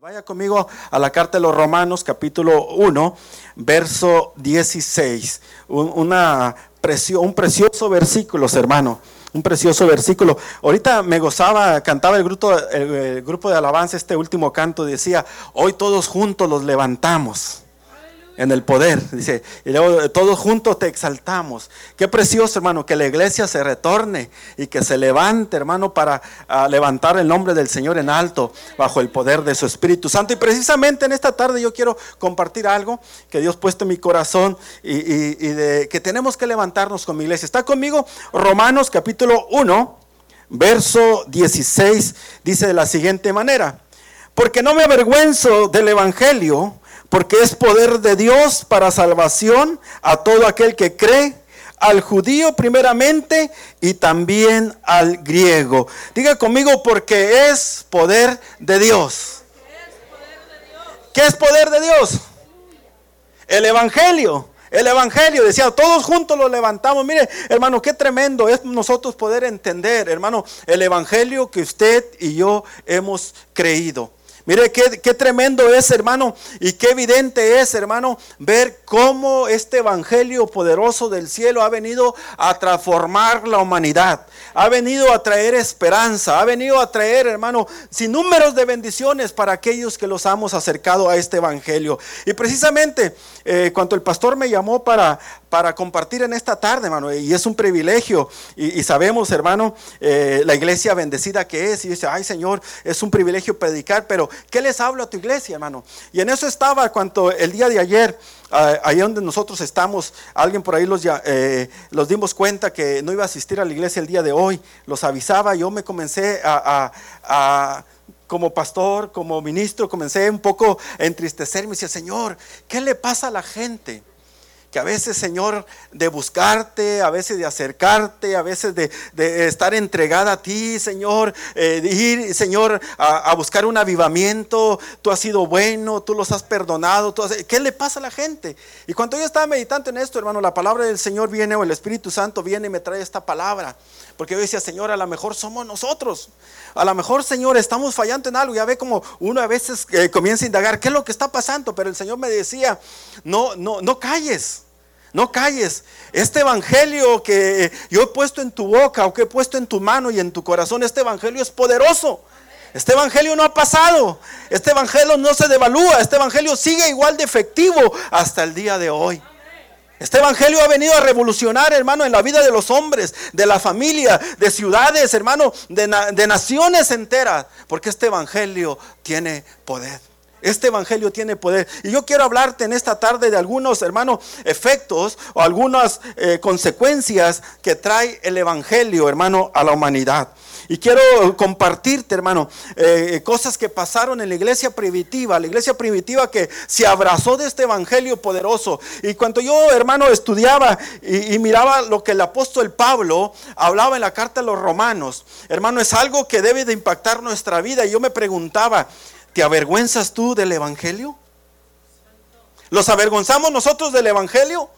Vaya conmigo a la carta de los Romanos, capítulo 1, verso 16. Un, una un precioso versículo, hermano. Un precioso versículo. Ahorita me gozaba, cantaba el grupo, el grupo de alabanza, este último canto, decía, hoy todos juntos los levantamos en el poder. Dice, y luego todos juntos te exaltamos. Qué precioso, hermano, que la iglesia se retorne y que se levante, hermano, para ah, levantar el nombre del Señor en alto bajo el poder de su Espíritu Santo. Y precisamente en esta tarde yo quiero compartir algo que Dios puesto en mi corazón y, y de que tenemos que levantarnos con mi iglesia. Está conmigo Romanos capítulo 1, verso 16, dice de la siguiente manera. Porque no me avergüenzo del Evangelio porque es poder de Dios para salvación a todo aquel que cree, al judío primeramente y también al griego. Diga conmigo, porque es poder de Dios. ¿Qué es poder de Dios? El Evangelio. El Evangelio, decía, todos juntos lo levantamos. Mire, hermano, qué tremendo es nosotros poder entender, hermano, el Evangelio que usted y yo hemos creído. Mire qué, tremendo es, hermano, y qué evidente es, hermano, ver cómo este evangelio poderoso del cielo ha venido a transformar la humanidad, ha venido a traer esperanza, ha venido a traer, hermano, sin números de bendiciones para aquellos que los hemos acercado a este evangelio. Y precisamente eh, cuando el pastor me llamó para, para compartir en esta tarde, hermano, y es un privilegio, y, sabemos, hermano, eh, la iglesia bendecida que es, y dice, ay Señor, es un privilegio predicar, pero ¿qué les hablo a tu iglesia, hermano? Y en eso estaba cuando el día de ayer, ahí donde nosotros estamos, alguien por ahí los, eh, los dimos cuenta que no iba a asistir a la iglesia el día de hoy, los avisaba, yo me comencé a, como pastor, como ministro, comencé un poco a entristecerme y decía, Señor, ¿qué le pasa a la gente? que a veces, Señor, de buscarte, a veces de acercarte, a veces de, estar entregada a ti, Señor, eh, de ir, Señor, a, buscar un avivamiento, tú has sido bueno, tú los has perdonado, ¿qué le pasa a la gente? Y cuando yo estaba meditando en esto, hermano, la palabra del Señor viene o el Espíritu Santo viene y me trae esta palabra. Porque yo decía, Señor, a lo mejor somos nosotros. A lo mejor, Señor, estamos fallando en algo. Ya ve como uno a veces eh, comienza a indagar, ¿qué es lo que está pasando? Pero el Señor me decía, no, no, no calles. No calles. Este evangelio que yo he puesto en tu boca o que he puesto en tu mano y en tu corazón, este evangelio es poderoso. Este evangelio no ha pasado. Este evangelio no se devalúa. Este evangelio sigue igual de efectivo hasta el día de hoy. Este evangelio ha venido a revolucionar, hermano, en la vida de los hombres, de la familia, de ciudades, hermano, de, de naciones enteras. Porque este evangelio tiene poder. Este evangelio tiene poder. Y yo quiero hablarte en esta tarde de algunos, hermanos, efectos o algunas eh, consecuencias que trae el evangelio, hermano, a la humanidad. Y quiero compartirte, hermano, eh, cosas que pasaron en la iglesia primitiva, la iglesia primitiva que se abrazó de este evangelio poderoso. Y cuando yo, hermano, estudiaba y, y miraba lo que el apóstol Pablo hablaba en la carta a los romanos, hermano, es algo que debe de impactar nuestra vida. Y yo me preguntaba, ¿Te avergüenzas tú del Evangelio? ¿Los avergonzamos nosotros del Evangelio?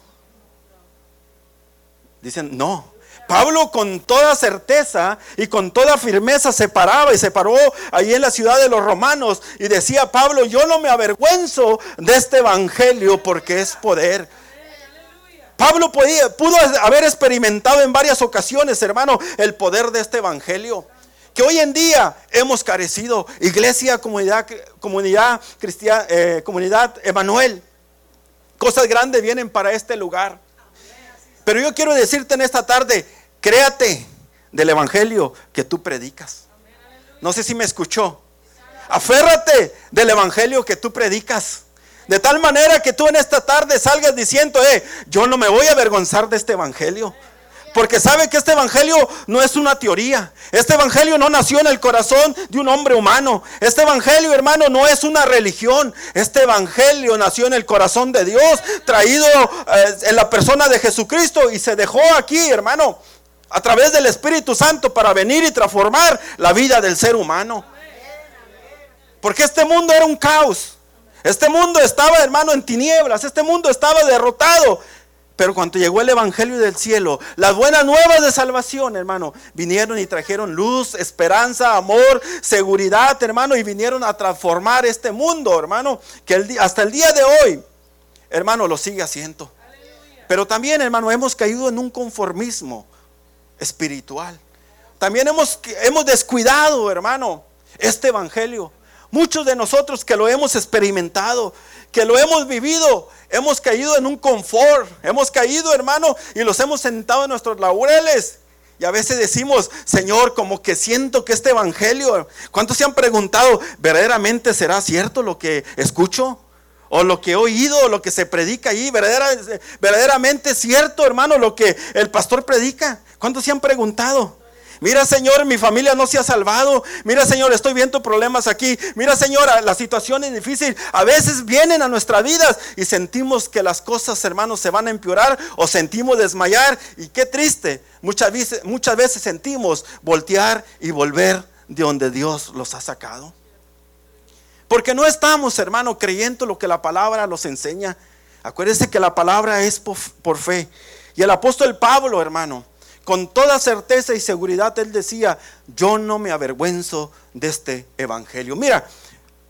Dicen, no. Pablo con toda certeza y con toda firmeza se paraba y se paró ahí en la ciudad de los romanos y decía, Pablo, yo no me avergüenzo de este Evangelio porque es poder. Pablo podía, pudo haber experimentado en varias ocasiones, hermano, el poder de este Evangelio que hoy en día hemos carecido. Iglesia, comunidad, comunidad cristiana, eh, comunidad Emanuel. Cosas grandes vienen para este lugar. Pero yo quiero decirte en esta tarde, créate del evangelio que tú predicas. No sé si me escuchó. Aférrate del evangelio que tú predicas. De tal manera que tú en esta tarde salgas diciendo, eh, yo no me voy a avergonzar de este evangelio. Porque sabe que este evangelio no es una teoría. Este evangelio no nació en el corazón de un hombre humano. Este evangelio, hermano, no es una religión. Este evangelio nació en el corazón de Dios, traído eh, en la persona de Jesucristo y se dejó aquí, hermano, a través del Espíritu Santo para venir y transformar la vida del ser humano. Porque este mundo era un caos. Este mundo estaba, hermano, en tinieblas. Este mundo estaba derrotado. Pero cuando llegó el Evangelio del cielo, las buenas nuevas de salvación, hermano, vinieron y trajeron luz, esperanza, amor, seguridad, hermano, y vinieron a transformar este mundo, hermano, que hasta el día de hoy, hermano, lo sigue haciendo. Pero también, hermano, hemos caído en un conformismo espiritual. También hemos, hemos descuidado, hermano, este Evangelio. Muchos de nosotros que lo hemos experimentado, que lo hemos vivido, hemos caído en un confort, hemos caído, hermano, y los hemos sentado en nuestros laureles. Y a veces decimos, Señor, como que siento que este evangelio, ¿cuántos se han preguntado, verdaderamente será cierto lo que escucho? O lo que he oído, o lo que se predica ahí, verdaderamente cierto, hermano, lo que el pastor predica. ¿Cuántos se han preguntado? Mira, Señor, mi familia no se ha salvado. Mira, Señor, estoy viendo problemas aquí. Mira, Señor, la situación es difícil. A veces vienen a nuestras vidas y sentimos que las cosas, hermanos, se van a empeorar o sentimos desmayar. Y qué triste. Muchas veces, muchas veces sentimos voltear y volver de donde Dios los ha sacado. Porque no estamos, hermano, creyendo lo que la palabra nos enseña. Acuérdense que la palabra es por, fe. Y el apóstol Pablo, hermano, con toda certeza y seguridad él decía, yo no me avergüenzo de este evangelio. Mira,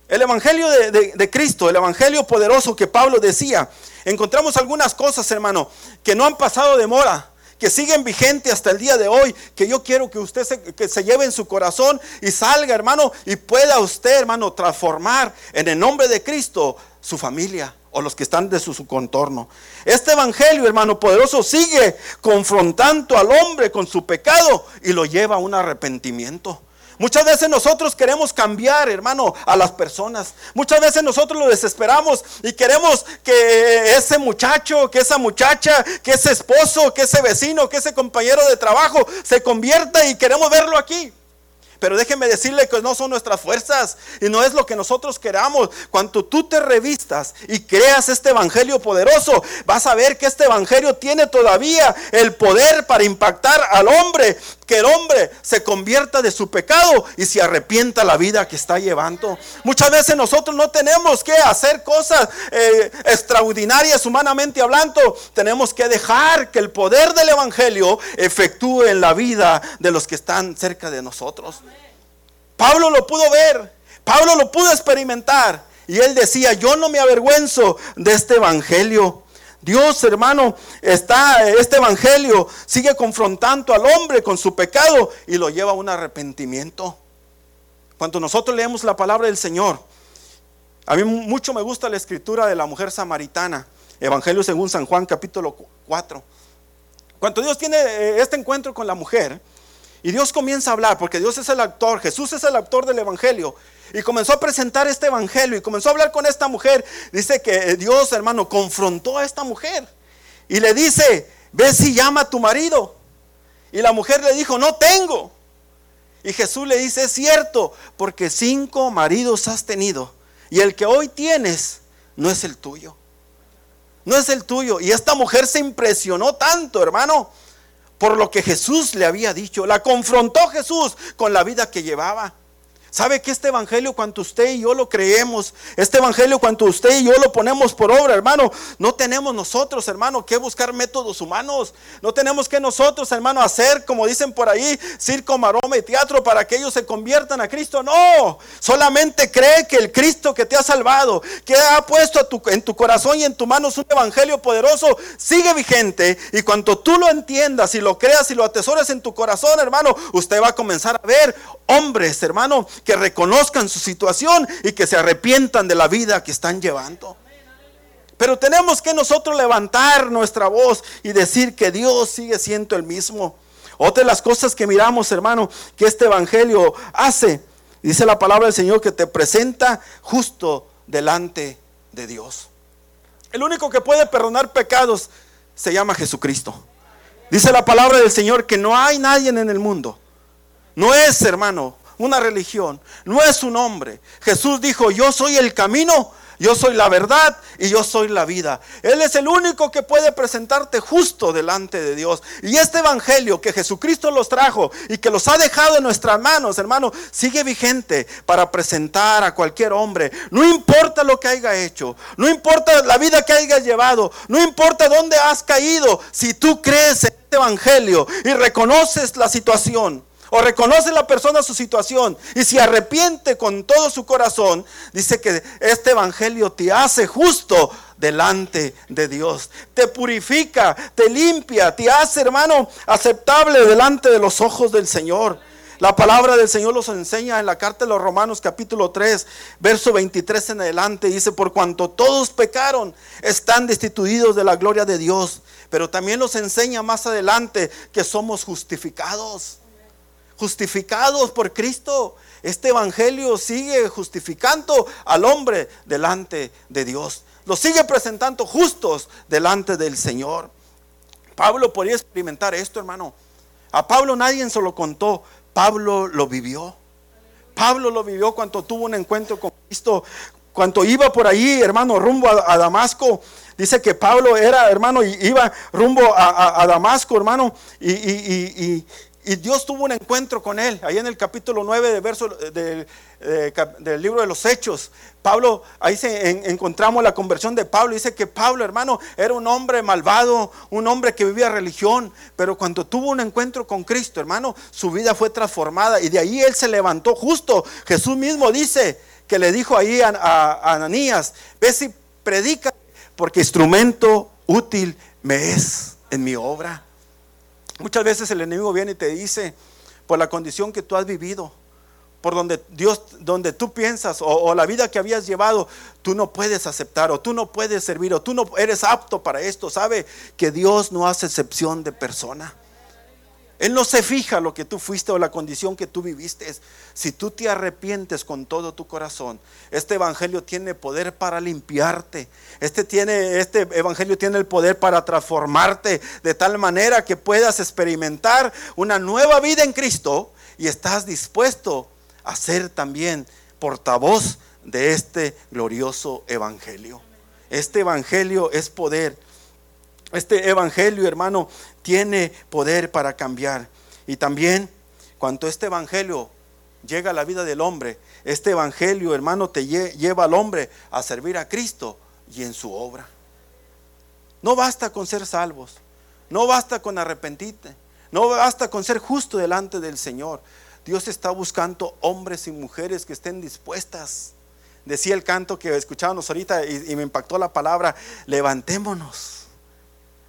el evangelio de, Cristo, el evangelio poderoso que Pablo decía, encontramos algunas cosas, hermano, que no han pasado de mora que siguen vigentes hasta el día de hoy, que yo quiero que usted se, que se lleve en su corazón y salga, hermano, y pueda usted, hermano, transformar en el nombre de Cristo su familia o los que están de su, contorno. Este evangelio, hermano poderoso, sigue confrontando al hombre con su pecado y lo lleva a un arrepentimiento. Muchas veces nosotros queremos cambiar, hermano, a las personas. Muchas veces nosotros lo desesperamos y queremos que ese muchacho, que esa muchacha, que ese esposo, que ese vecino, que ese compañero de trabajo se convierta y queremos verlo aquí. Pero déjeme decirle que no son nuestras fuerzas y no es lo que nosotros queramos. Cuando tú te revistas y creas este evangelio poderoso, vas a ver que este evangelio tiene todavía el poder para impactar al hombre que el hombre se convierta de su pecado y se arrepienta la vida que está llevando. Muchas veces nosotros no tenemos que hacer cosas eh, extraordinarias humanamente hablando. Tenemos que dejar que el poder del Evangelio efectúe en la vida de los que están cerca de nosotros. Pablo lo pudo ver, Pablo lo pudo experimentar. Y él decía, yo no me avergüenzo de este Evangelio. Dios, hermano, está, este evangelio sigue confrontando al hombre con su pecado y lo lleva a un arrepentimiento. Cuando nosotros leemos la palabra del Señor, a mí mucho me gusta la escritura de la mujer samaritana, Evangelio según San Juan capítulo 4. Cuando Dios tiene eh, este encuentro con la mujer y Dios comienza a hablar, porque Dios es el actor, Jesús es el actor del Evangelio, y comenzó a presentar este evangelio y comenzó a hablar con esta mujer. Dice que Dios, hermano, confrontó a esta mujer y le dice, ve si llama a tu marido. Y la mujer le dijo, no tengo. Y Jesús le dice, es cierto, porque cinco maridos has tenido y el que hoy tienes no es el tuyo. No es el tuyo. Y esta mujer se impresionó tanto, hermano, por lo que Jesús le había dicho. La confrontó Jesús con la vida que llevaba. ¿Sabe que este evangelio, cuando usted y yo lo creemos, este evangelio, cuando usted y yo lo ponemos por obra, hermano, no tenemos nosotros, hermano, que buscar métodos humanos. No tenemos que nosotros, hermano, hacer, como dicen por ahí, circo, maroma y teatro para que ellos se conviertan a Cristo. No, solamente cree que el Cristo que te ha salvado, que ha puesto en tu corazón y en tu mano un evangelio poderoso, sigue vigente. Y cuando tú lo entiendas y lo creas y lo atesores en tu corazón, hermano, usted va a comenzar a ver hombres, hermano, que reconozcan su situación y que se arrepientan de la vida que están llevando. Pero tenemos que nosotros levantar nuestra voz y decir que Dios sigue siendo el mismo. Otra de las cosas que miramos, hermano, que este Evangelio hace, dice la palabra del Señor, que te presenta justo delante de Dios. El único que puede perdonar pecados se llama Jesucristo. Dice la palabra del Señor que no hay nadie en el mundo. No es, hermano, una religión, no es un hombre. Jesús dijo, yo soy el camino, yo soy la verdad y yo soy la vida. Él es el único que puede presentarte justo delante de Dios. Y este evangelio que Jesucristo los trajo y que los ha dejado en nuestras manos, hermano, sigue vigente para presentar a cualquier hombre. No importa lo que haya hecho, no importa la vida que hayas llevado, no importa dónde has caído, si tú crees en este evangelio y reconoces la situación o reconoce la persona su situación y se arrepiente con todo su corazón, dice que este evangelio te hace justo delante de Dios. Te purifica, te limpia, te hace, hermano, aceptable delante de los ojos del Señor. La palabra del Señor los enseña en la carta de los Romanos capítulo 3, verso 23 en adelante. Dice, por cuanto todos pecaron, están destituidos de la gloria de Dios. Pero también los enseña más adelante que somos justificados justificados por Cristo. Este evangelio sigue justificando al hombre delante de Dios. Lo sigue presentando justos delante del Señor. Pablo podía experimentar esto, hermano. A Pablo nadie se lo contó. Pablo lo vivió. Pablo lo vivió cuando tuvo un encuentro con Cristo. Cuando iba por ahí, hermano, rumbo a, Damasco. Dice que Pablo era, hermano, y iba rumbo a, Damasco, hermano. y, y Dios tuvo un encuentro con él, ahí en el capítulo 9 de verso, del libro de los Hechos. Pablo, ahí se, encontramos la conversión de Pablo. Dice que Pablo, hermano, era un hombre malvado, un hombre que vivía religión, pero cuando tuvo un encuentro con Cristo, hermano, su vida fue transformada y de ahí él se levantó justo. Jesús mismo dice que le dijo ahí a, a Ananías, ve si predica, porque instrumento útil me es en mi obra. Muchas veces el enemigo viene y te dice, por la condición que tú has vivido, por donde Dios, donde tú piensas, o, la vida que habías llevado, tú no puedes aceptar, o tú no puedes servir, o tú no eres apto para esto. Sabe que Dios no hace excepción de persona. Él no se fija lo que tú fuiste o la condición que tú viviste. Si tú te arrepientes con todo tu corazón, este evangelio tiene poder para limpiarte. Este, tiene, este evangelio tiene el poder para transformarte de tal manera que puedas experimentar una nueva vida en Cristo y estás dispuesto a ser también portavoz de este glorioso evangelio. Este evangelio es poder. Este evangelio, hermano, tiene poder para cambiar. Y también, cuando este evangelio llega a la vida del hombre, este evangelio, hermano, te lleva al hombre a servir a Cristo y en su obra. No basta con ser salvos, no basta con arrepentirte, no basta con ser justo delante del Señor. Dios está buscando hombres y mujeres que estén dispuestas. Decía el canto que escuchábamos ahorita y, y me impactó la palabra, levantémonos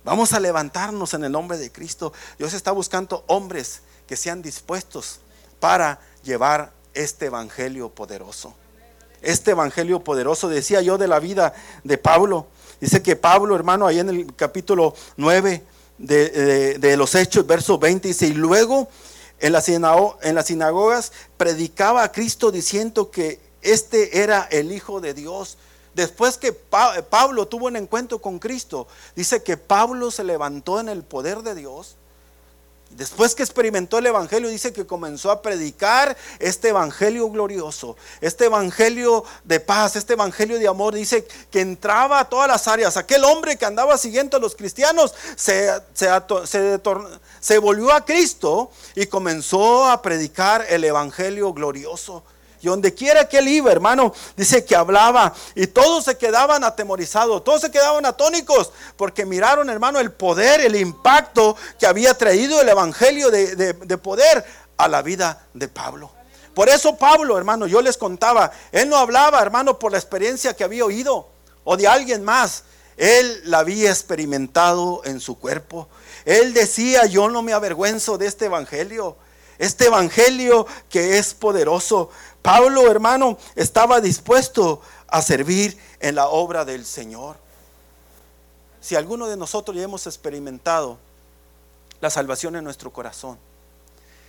Vamos a levantarnos en el nombre de Cristo. Dios está buscando hombres que sean dispuestos para llevar este evangelio poderoso. Este evangelio poderoso, decía yo de la vida de Pablo. Dice que Pablo, hermano, ahí en el capítulo 9 de, los Hechos, verso 20, dice, y luego en, en las sinagogas predicaba a Cristo diciendo que este era el Hijo de Dios. Después que Pablo tuvo un encuentro con Cristo, dice que Pablo se levantó en el poder de Dios. Después que experimentó el Evangelio, dice que comenzó a predicar este Evangelio glorioso, este Evangelio de paz, este Evangelio de amor. Dice que entraba a todas las áreas. Aquel hombre que andaba siguiendo a los cristianos se, se volvió a Cristo y comenzó a predicar el Evangelio glorioso. Y donde quiera que él iba, hermano, dice que hablaba y todos se quedaban atemorizados, todos se quedaban atónicos, porque miraron, hermano, el poder, el impacto que había traído el Evangelio de, poder a la vida de Pablo. Por eso Pablo, hermano, yo les contaba, él no hablaba, hermano, por la experiencia que había oído o de alguien más. Él la había experimentado en su cuerpo. Él decía, yo no me avergüenzo de este evangelio. Este evangelio que es poderoso. Pablo, hermano, estaba dispuesto a servir en la obra del Señor. Si alguno de nosotros ya hemos experimentado la salvación en nuestro corazón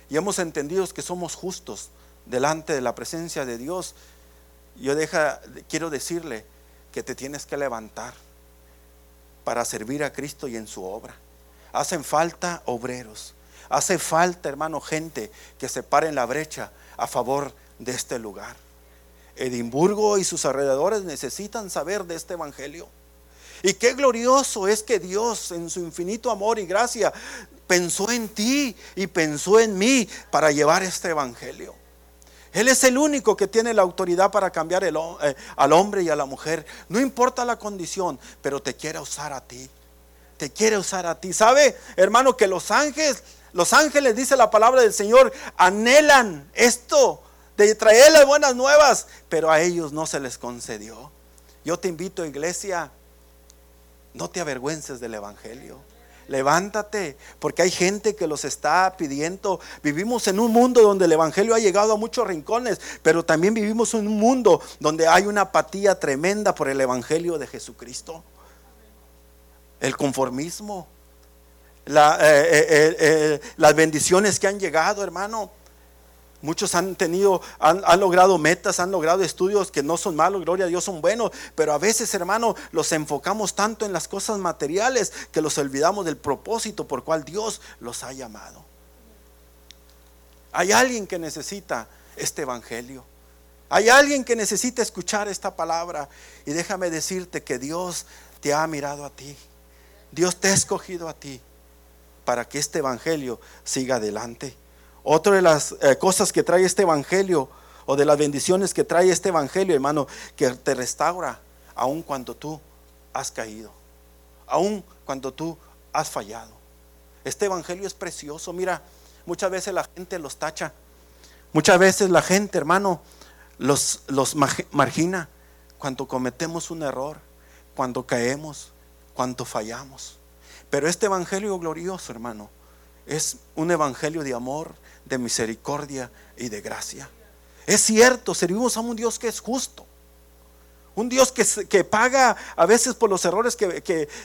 y hemos entendido que somos justos delante de la presencia de Dios, yo quiero decirle que te tienes que levantar para servir a Cristo y en su obra. Hacen falta obreros, hace falta, hermano, gente que se pare en la brecha a favor de este lugar. Edimburgo y sus alrededores necesitan saber de este Evangelio. Y qué glorioso es que Dios en su infinito amor y gracia pensó en ti y pensó en mí para llevar este Evangelio. Él es el único que tiene la autoridad para cambiar eh, al hombre y a la mujer. No importa la condición, pero te quiere usar a ti. Te quiere usar a ti. ¿Sabe, hermano, que los ángeles, los ángeles, dice la palabra del Señor, anhelan esto de traer las buenas nuevas, pero a ellos no se les concedió. Yo te invito, iglesia, no te avergüences del Evangelio. Levántate, porque hay gente que los está pidiendo. Vivimos en un mundo donde el Evangelio ha llegado a muchos rincones, pero también vivimos en un mundo donde hay una apatía tremenda por el Evangelio de Jesucristo. El conformismo, eh, eh, eh, las bendiciones que han llegado, hermano. Muchos han tenido, han, logrado metas, han logrado estudios que no son malos, gloria a Dios, son buenos, pero a veces, hermano, los enfocamos tanto en las cosas materiales que los olvidamos del propósito por cual Dios los ha llamado. Hay alguien que necesita este evangelio. Hay alguien que necesita escuchar esta palabra. Y déjame decirte que Dios te ha mirado a ti. Dios te ha escogido a ti para que este evangelio siga adelante. Otra de las eh, cosas que trae este evangelio o de las bendiciones que trae este evangelio, hermano, que te restaura aun cuando tú has caído, aun cuando tú has fallado. Este evangelio es precioso. Mira, muchas veces la gente los tacha. Muchas veces la gente, hermano, los, los margina cuando cometemos un error, cuando caemos, cuando fallamos. Pero este evangelio glorioso, hermano, es un evangelio de amor, de misericordia y de gracia. Es cierto, servimos a un Dios que es justo. Un Dios que, que paga a veces por los errores que,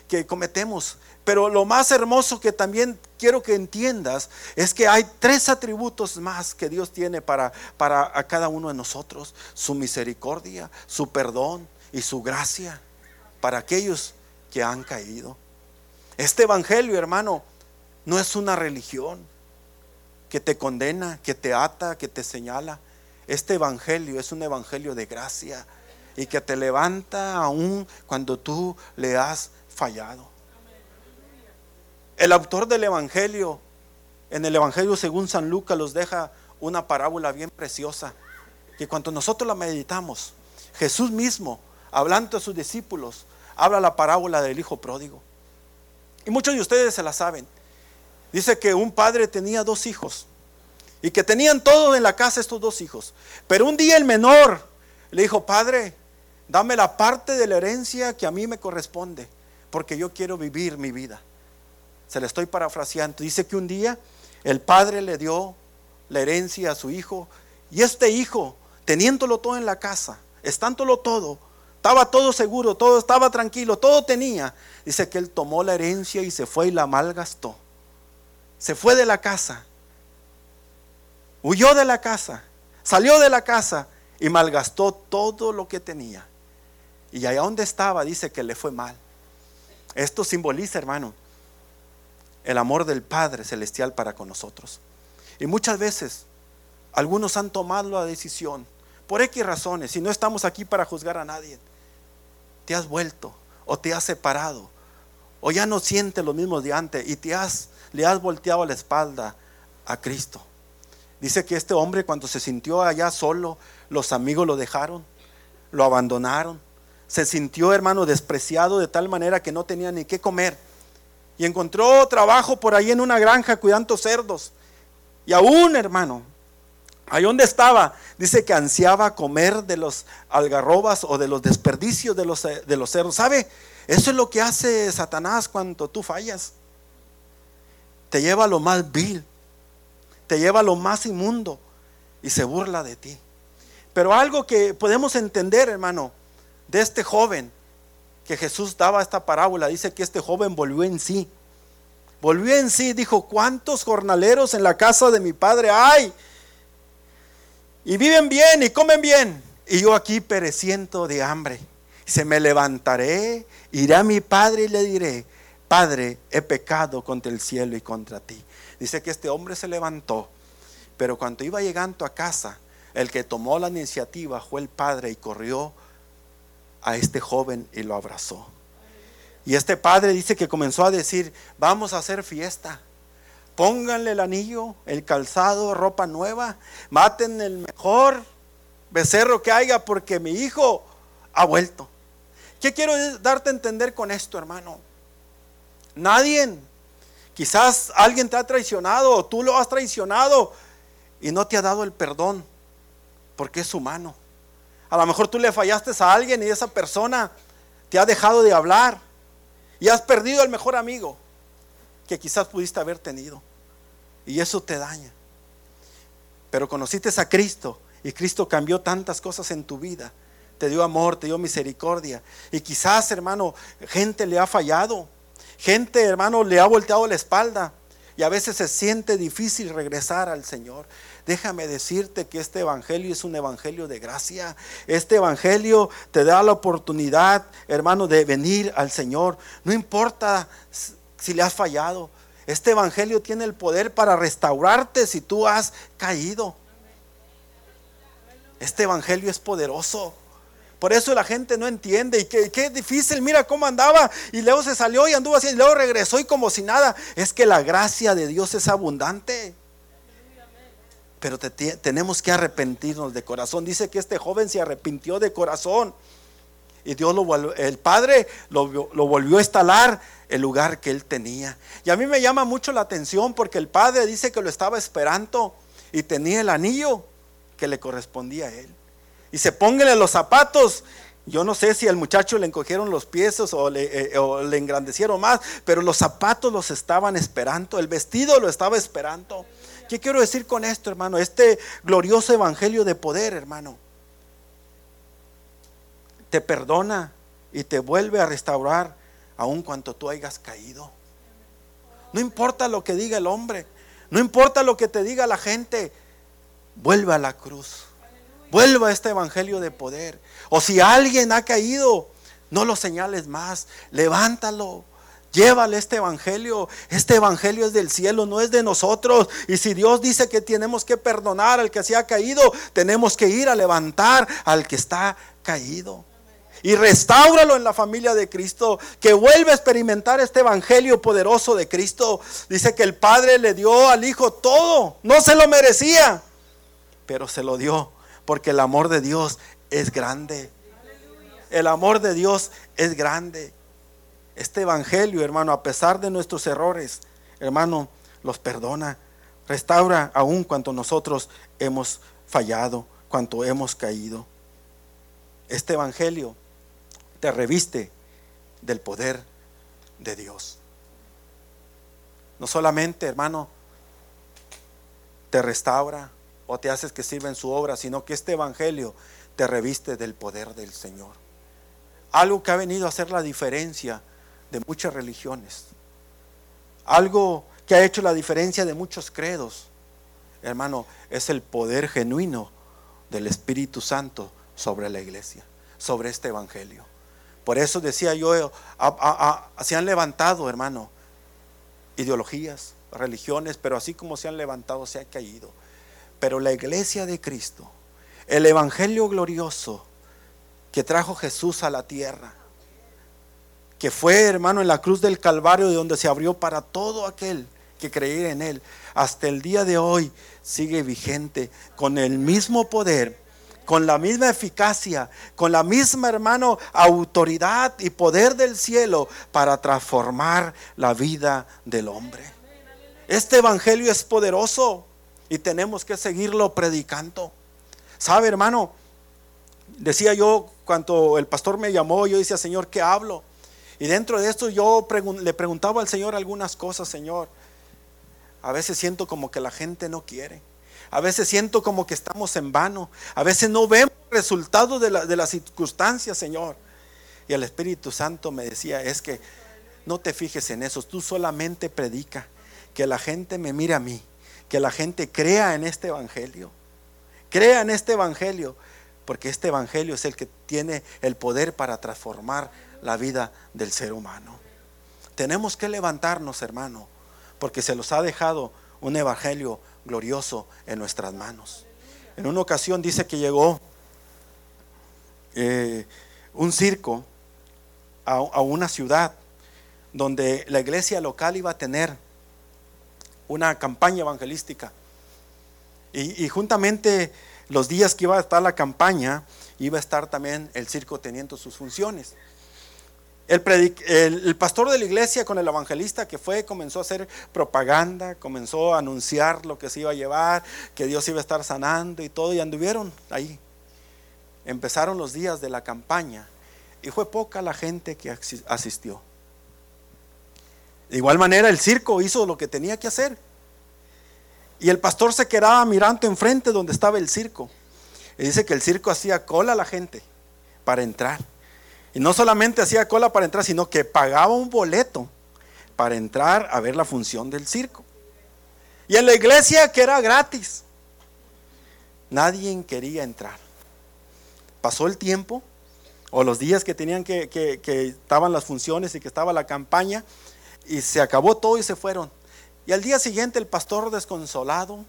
que, cometemos. Pero lo más hermoso que también quiero que entiendas es que hay tres atributos más que Dios tiene para, para a cada uno de nosotros. Su misericordia, su perdón y su gracia para aquellos que han caído. Este Evangelio, hermano, no es una religión que te condena, que te ata, que te señala. Este evangelio es un evangelio de gracia y que te levanta aún cuando tú le has fallado. El autor del evangelio, en el evangelio según San Lucas, los deja una parábola bien preciosa, que cuando nosotros la meditamos, Jesús mismo, hablando a sus discípulos, habla la parábola del hijo pródigo. Y muchos de ustedes se la saben. Dice que un padre tenía dos hijos y que tenían todo en la casa estos dos hijos. Pero un día el menor le dijo, padre, dame la parte de la herencia que a mí me corresponde, porque yo quiero vivir mi vida. Se le estoy parafraseando. Dice que un día el padre le dio la herencia a su hijo y este hijo, teniéndolo todo en la casa, estándolo todo, estaba todo seguro, todo estaba tranquilo, todo tenía. Dice que él tomó la herencia y se fue y la malgastó se fue de la casa, huyó de la casa, salió de la casa y malgastó todo lo que tenía. Y allá donde estaba dice que le fue mal. Esto simboliza, hermano, el amor del Padre Celestial para con nosotros. Y muchas veces algunos han tomado la decisión, por X razones, y no estamos aquí para juzgar a nadie, te has vuelto o te has separado o ya no sientes lo mismo de antes y te has le has volteado la espalda a Cristo. Dice que este hombre cuando se sintió allá solo, los amigos lo dejaron, lo abandonaron. Se sintió, hermano, despreciado de tal manera que no tenía ni qué comer. Y encontró trabajo por ahí en una granja cuidando cerdos. Y aún, hermano, ahí donde estaba, dice que ansiaba comer de los algarrobas o de los desperdicios de los, de los cerdos. ¿Sabe? Eso es lo que hace Satanás cuando tú fallas te lleva a lo más vil, te lleva a lo más inmundo y se burla de ti. Pero algo que podemos entender, hermano, de este joven, que Jesús daba esta parábola, dice que este joven volvió en sí. Volvió en sí, dijo, ¿cuántos jornaleros en la casa de mi padre hay? Y viven bien y comen bien. Y yo aquí pereciendo de hambre. Se me levantaré, iré a mi padre y le diré, Padre, he pecado contra el cielo y contra ti. Dice que este hombre se levantó, pero cuando iba llegando a casa, el que tomó la iniciativa fue el padre y corrió a este joven y lo abrazó. Y este padre dice que comenzó a decir, vamos a hacer fiesta. Pónganle el anillo, el calzado, ropa nueva. Maten el mejor becerro que haya porque mi hijo ha vuelto. ¿Qué quiero darte a entender con esto, hermano? Nadie, quizás alguien te ha traicionado o tú lo has traicionado y no te ha dado el perdón porque es humano. A lo mejor tú le fallaste a alguien y esa persona te ha dejado de hablar y has perdido el mejor amigo que quizás pudiste haber tenido. Y eso te daña. Pero conociste a Cristo y Cristo cambió tantas cosas en tu vida. Te dio amor, te dio misericordia. Y quizás, hermano, gente le ha fallado. Gente, hermano, le ha volteado la espalda. Y a veces se siente difícil regresar al Señor. Déjame decirte que este Evangelio es un Evangelio de gracia. Este Evangelio te da la oportunidad, hermano, de venir al Señor. No importa si le has fallado. Este Evangelio tiene el poder para restaurarte si tú has caído. Este Evangelio es poderoso. Por eso la gente no entiende y que, difícil, mira cómo andaba y luego se salió y anduvo así y luego regresó y como si nada. Es que la gracia de Dios es abundante. Pero tenemos que arrepentirnos de corazón. Dice que este joven se arrepintió de corazón. Y Dios lo el Padre lo, lo volvió a instalar el lugar que él tenía. Y a mí me llama mucho la atención porque el Padre dice que lo estaba esperando y tenía el anillo que le correspondía a él y se pónganle los zapatos. Yo no sé si al muchacho le encogieron los pies o le, eh, o le engrandecieron más, pero los zapatos los estaban esperando, el vestido lo estaba esperando. ¿Qué quiero decir con esto, hermano? Este glorioso evangelio de poder, hermano, te perdona y te vuelve a restaurar aun cuanto tú hayas caído. No importa lo que diga el hombre, no importa lo que te diga la gente, vuelve a la cruz. Vuelva a este evangelio de poder. O si alguien ha caído, no lo señales más. Levántalo. Llévale este evangelio. Este evangelio es del cielo, no es de nosotros. Y si Dios dice que tenemos que perdonar al que se ha caído, tenemos que ir a levantar al que está caído. Y restáuralo en la familia de Cristo, que vuelva a experimentar este evangelio poderoso de Cristo. Dice que el Padre le dio al Hijo todo, no se lo merecía, pero se lo dio porque el amor de Dios es grande. El amor de Dios es grande. Este evangelio, hermano, a pesar de nuestros errores, hermano, los perdona, restaura aún cuanto nosotros hemos fallado, cuanto hemos caído. Este evangelio te reviste del poder de Dios. No solamente, hermano, te restaura, o te haces que sirva en su obra, sino que este Evangelio te reviste del poder del Señor. Algo que ha venido a hacer la diferencia de muchas religiones. Algo que ha hecho la diferencia de muchos credos. Hermano, es el poder genuino del Espíritu Santo sobre la iglesia, sobre este Evangelio. Por eso decía yo, se han levantado, hermano, ideologías, religiones, pero así como se han levantado, se ha caído. Pero la iglesia de Cristo, el evangelio glorioso que trajo Jesús a la tierra, que fue, hermano, en la cruz del Calvario, de donde se abrió para todo aquel que creía en Él, hasta el día de hoy sigue vigente con el mismo poder, con la misma eficacia, con la misma, hermano, autoridad y poder del cielo para transformar la vida del hombre. Este evangelio es poderoso y tenemos que seguirlo predicando. ¿Sabe, hermano? Decía yo, cuando el pastor me llamó, yo decía, Señor, ¿qué hablo? Y dentro de esto yo le preguntaba al Señor algunas cosas, Señor. A veces siento como que la gente no quiere. A veces siento como que estamos en vano. A veces no vemos resultados de, de las circunstancias, Señor. Y el Espíritu Santo me decía, es que no te fijes en eso, tú solamente predica, que la gente me mire a mí que la gente crea en este Evangelio. Crea en este Evangelio, porque este Evangelio es el que tiene el poder para transformar la vida del ser humano. Tenemos que levantarnos, hermano, porque se los ha dejado un Evangelio glorioso en nuestras manos. En una ocasión dice que llegó eh, un circo a, una ciudad donde la iglesia local iba a tener una campaña evangelística. Y, juntamente los días que iba a estar la campaña, iba a estar también el circo teniendo sus funciones. El, pastor de la iglesia con el evangelista que fue comenzó a hacer propaganda, comenzó a anunciar lo que se iba a llevar, que Dios iba a estar sanando y todo, y anduvieron ahí. Empezaron los días de la campaña y fue poca la gente que asistió. De igual manera el circo hizo lo que tenía que hacer. Y el pastor se quedaba mirando enfrente donde estaba el circo. Y dice que el circo hacía cola a la gente para entrar. Y no solamente hacía cola para entrar, sino que pagaba un boleto para entrar a ver la función del circo. Y en la iglesia que era gratis, nadie quería entrar. Pasó el tiempo, o los días que tenían que, que, que estaban las funciones y que estaba la campaña, y se acabó todo y se fueron. Y al día siguiente el pastor desconsolado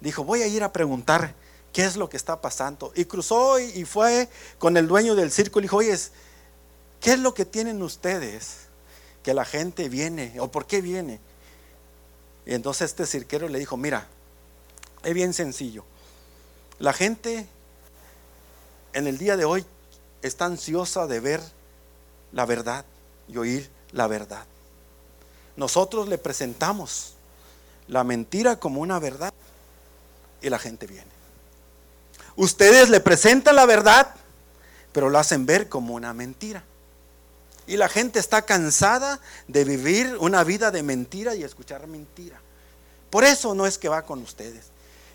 dijo, voy a ir a preguntar ¿Qué es lo que está pasando? Y cruzó y, fue con el dueño del circo y dijo, oye, ¿qué es lo que tienen ustedes? Que la gente viene, o por qué viene. Y entonces este cirquero le dijo, mira, es bien sencillo. La gente en el día de hoy está ansiosa de ver la verdad y oír la verdad. Nosotros le presentamos la mentira como una verdad y la gente viene. Ustedes le presentan la verdad, pero lo hacen ver como una mentira. Y la gente está cansada de vivir una vida de mentira y escuchar mentira. Por eso no es que va con ustedes.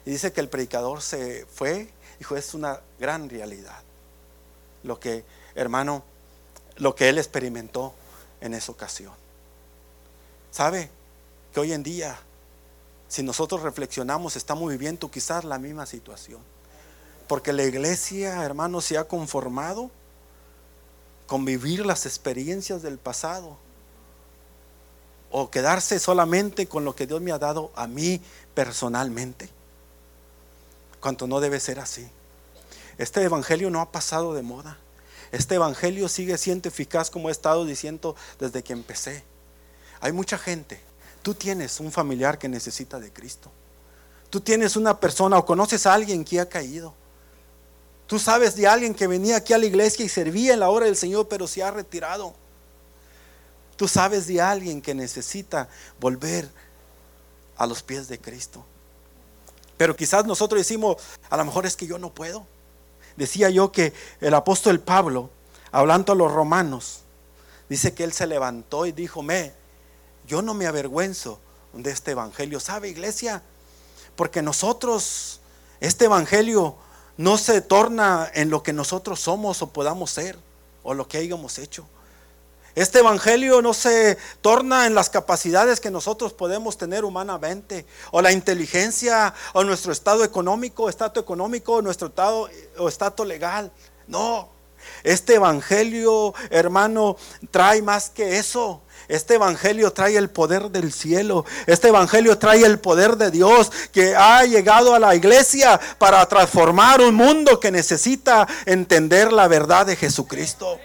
Y dice que el predicador se fue, dijo, es una gran realidad. Lo que, hermano, lo que él experimentó en esa ocasión. ¿Sabe? Que hoy en día, si nosotros reflexionamos, estamos viviendo quizás la misma situación. Porque la iglesia, hermano, se ha conformado con vivir las experiencias del pasado. O quedarse solamente con lo que Dios me ha dado a mí personalmente. Cuanto no debe ser así. Este evangelio no ha pasado de moda. Este evangelio sigue siendo eficaz como he estado diciendo desde que empecé. Hay mucha gente. Tú tienes un familiar que necesita de Cristo. Tú tienes una persona o conoces a alguien que ha caído. Tú sabes de alguien que venía aquí a la iglesia y servía en la hora del Señor, pero se ha retirado. Tú sabes de alguien que necesita volver a los pies de Cristo. Pero quizás nosotros decimos, a lo mejor es que yo no puedo. Decía yo que el apóstol Pablo, hablando a los romanos, dice que él se levantó y dijo, me, yo no me avergüenzo de este evangelio. ¿Sabe, iglesia? Porque nosotros, este evangelio no se torna en lo que nosotros somos o podamos ser o lo que hayamos hecho. Este evangelio no se torna en las capacidades que nosotros podemos tener humanamente, o la inteligencia, o nuestro estado económico, estado económico, nuestro estado o estado legal. No, este evangelio, hermano, trae más que eso. Este evangelio trae el poder del cielo. Este evangelio trae el poder de Dios que ha llegado a la iglesia para transformar un mundo que necesita entender la verdad de Jesucristo.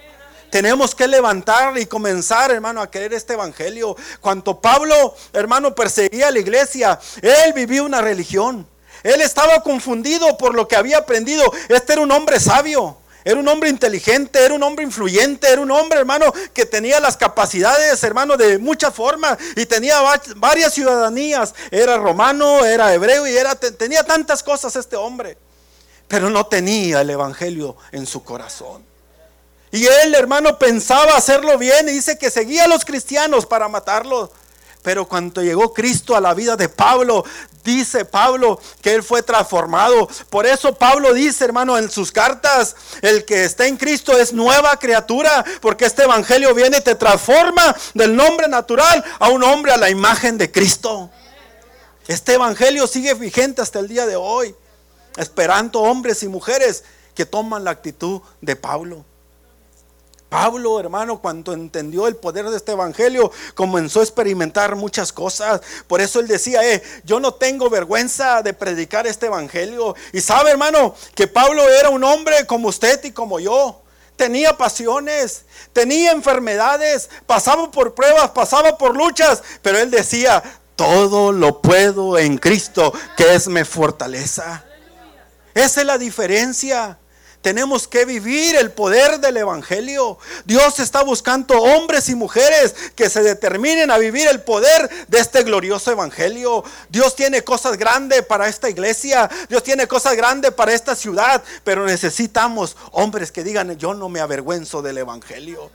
Tenemos que levantar y comenzar, hermano, a creer este evangelio. Cuando Pablo, hermano, perseguía a la iglesia, él vivía una religión. Él estaba confundido por lo que había aprendido. Este era un hombre sabio. Era un hombre inteligente, era un hombre influyente, era un hombre, hermano, que tenía las capacidades, hermano, de muchas formas y tenía varias ciudadanías. Era romano, era hebreo y era, tenía tantas cosas este hombre. Pero no tenía el evangelio en su corazón. Y él, hermano, pensaba hacerlo bien y dice que seguía a los cristianos para matarlos. Pero cuando llegó Cristo a la vida de Pablo, dice Pablo que él fue transformado. Por eso Pablo dice, hermano, en sus cartas, el que está en Cristo es nueva criatura, porque este evangelio viene y te transforma del nombre natural a un hombre a la imagen de Cristo. Este evangelio sigue vigente hasta el día de hoy, esperando hombres y mujeres que toman la actitud de Pablo. Pablo, hermano, cuando entendió el poder de este evangelio, comenzó a experimentar muchas cosas. Por eso él decía, eh, yo no tengo vergüenza de predicar este evangelio. Y sabe, hermano, que Pablo era un hombre como usted y como yo. Tenía pasiones, tenía enfermedades, pasaba por pruebas, pasaba por luchas, pero él decía, todo lo puedo en Cristo, que es mi fortaleza. Esa es la diferencia. Tenemos que vivir el poder del Evangelio. Dios está buscando hombres y mujeres que se determinen a vivir el poder de este glorioso Evangelio. Dios tiene cosas grandes para esta iglesia. Dios tiene cosas grandes para esta ciudad. Pero necesitamos hombres que digan, yo no me avergüenzo del Evangelio.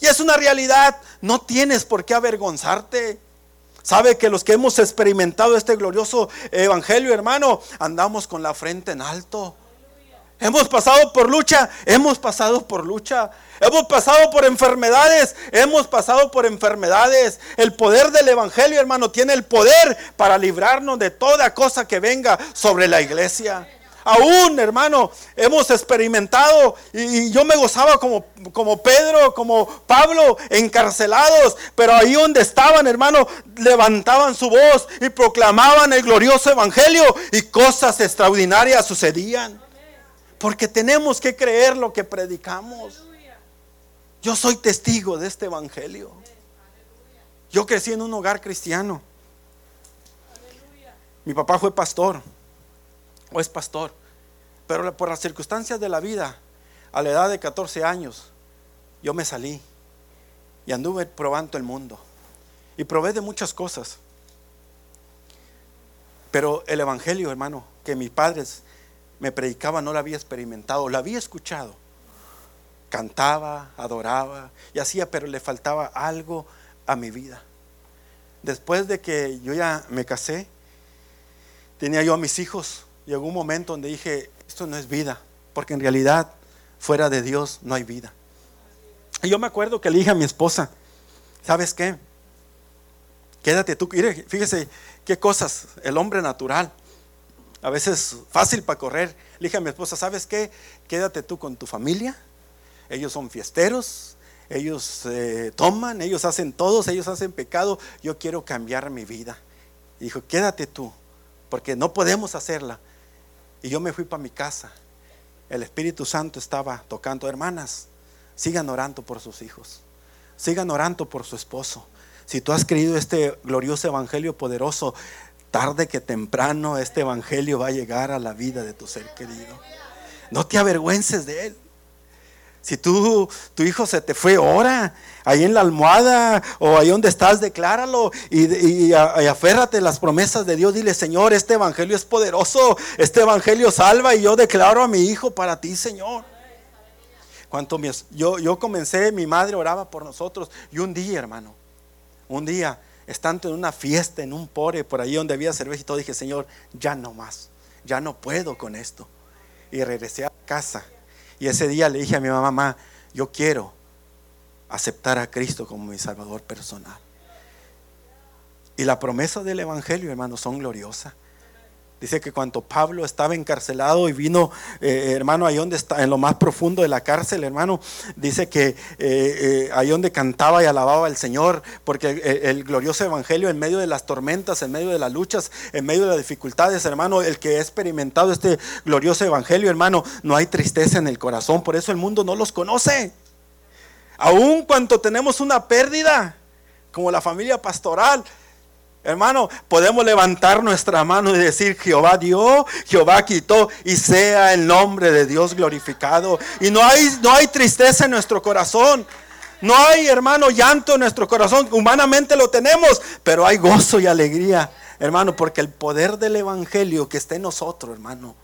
Y es una realidad. No tienes por qué avergonzarte. Sabe que los que hemos experimentado este glorioso Evangelio, hermano, andamos con la frente en alto. Hemos pasado por lucha, hemos pasado por lucha. Hemos pasado por enfermedades, hemos pasado por enfermedades. El poder del Evangelio, hermano, tiene el poder para librarnos de toda cosa que venga sobre la iglesia. Aún, hermano, hemos experimentado y, yo me gozaba como, como Pedro, como Pablo, encarcelados, pero ahí donde estaban, hermano, levantaban su voz y proclamaban el glorioso evangelio y cosas extraordinarias sucedían. Porque tenemos que creer lo que predicamos. Yo soy testigo de este evangelio. Yo crecí en un hogar cristiano. Mi papá fue pastor o es pastor. Pero por las circunstancias de la vida, a la edad de 14 años, yo me salí y anduve probando el mundo. Y probé de muchas cosas. Pero el Evangelio, hermano, que mis padres me predicaba no la había experimentado, la había escuchado. Cantaba, adoraba y hacía, pero le faltaba algo a mi vida. Después de que yo ya me casé, tenía yo a mis hijos, llegó un momento donde dije, esto no es vida, porque en realidad fuera de Dios no hay vida. Y yo me acuerdo que le dije a mi esposa, ¿sabes qué? Quédate tú, fíjese qué cosas, el hombre natural a veces fácil para correr. Le dije a mi esposa, ¿sabes qué? Quédate tú con tu familia. Ellos son fiesteros, ellos eh, toman, ellos hacen todos, ellos hacen pecado. Yo quiero cambiar mi vida. Dijo, quédate tú, porque no podemos hacerla. Y yo me fui para mi casa. El Espíritu Santo estaba tocando, hermanas, sigan orando por sus hijos, sigan orando por su esposo. Si tú has creído este glorioso evangelio poderoso, tarde que temprano este evangelio va a llegar a la vida de tu ser querido. No te avergüences de él. Si tú, tu hijo se te fue, ora ahí en la almohada o ahí donde estás, decláralo y, y, aférrate las promesas de Dios. Dile, Señor, este evangelio es poderoso, este evangelio salva y yo declaro a mi hijo para ti, Señor. Cuanto yo, yo comencé, mi madre oraba por nosotros y un día, hermano, un día estando en una fiesta, en un pore, por ahí donde había cerveza y todo, dije, Señor, ya no más, ya no puedo con esto. Y regresé a casa. Y ese día le dije a mi mamá, yo quiero aceptar a Cristo como mi Salvador personal. Y la promesa del Evangelio, hermanos, son gloriosas. Dice que cuando Pablo estaba encarcelado y vino, eh, hermano, ahí donde está, en lo más profundo de la cárcel, hermano, dice que eh, eh, ahí donde cantaba y alababa al Señor, porque el, glorioso evangelio en medio de las tormentas, en medio de las luchas, en medio de las dificultades, hermano, el que ha experimentado este glorioso evangelio, hermano, no hay tristeza en el corazón, por eso el mundo no los conoce. Aun cuando tenemos una pérdida, como la familia pastoral, Hermano, podemos levantar nuestra mano y decir, Jehová dio, Jehová quitó, y sea el nombre de Dios glorificado. Y no hay, no hay tristeza en nuestro corazón. No hay, hermano, llanto en nuestro corazón. Humanamente lo tenemos, pero hay gozo y alegría, hermano, porque el poder del Evangelio que está en nosotros, hermano,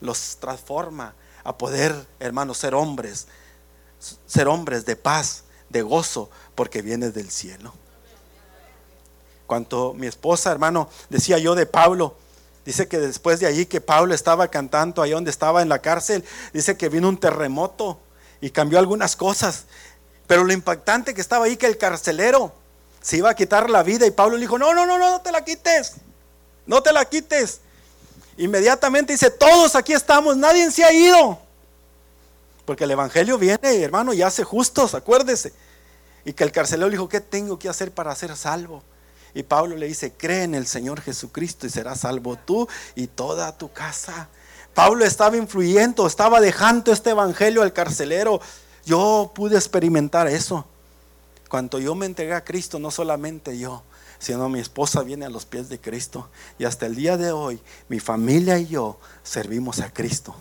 los transforma a poder, hermano, ser hombres, ser hombres de paz, de gozo, porque viene del cielo. Cuanto mi esposa, hermano, decía yo de Pablo, dice que después de allí que Pablo estaba cantando ahí donde estaba en la cárcel, dice que vino un terremoto y cambió algunas cosas. Pero lo impactante que estaba ahí que el carcelero se iba a quitar la vida y Pablo le dijo, no, no, no, no, no te la quites, no te la quites. Inmediatamente dice, todos aquí estamos, nadie se ha ido. Porque el Evangelio viene, hermano, y hace justos, acuérdese. Y que el carcelero le dijo, ¿qué tengo que hacer para ser salvo? Y Pablo le dice, cree en el Señor Jesucristo y serás salvo tú y toda tu casa. Pablo estaba influyendo, estaba dejando este evangelio al carcelero. Yo pude experimentar eso. Cuando yo me entregué a Cristo, no solamente yo, sino mi esposa viene a los pies de Cristo. Y hasta el día de hoy, mi familia y yo servimos a Cristo.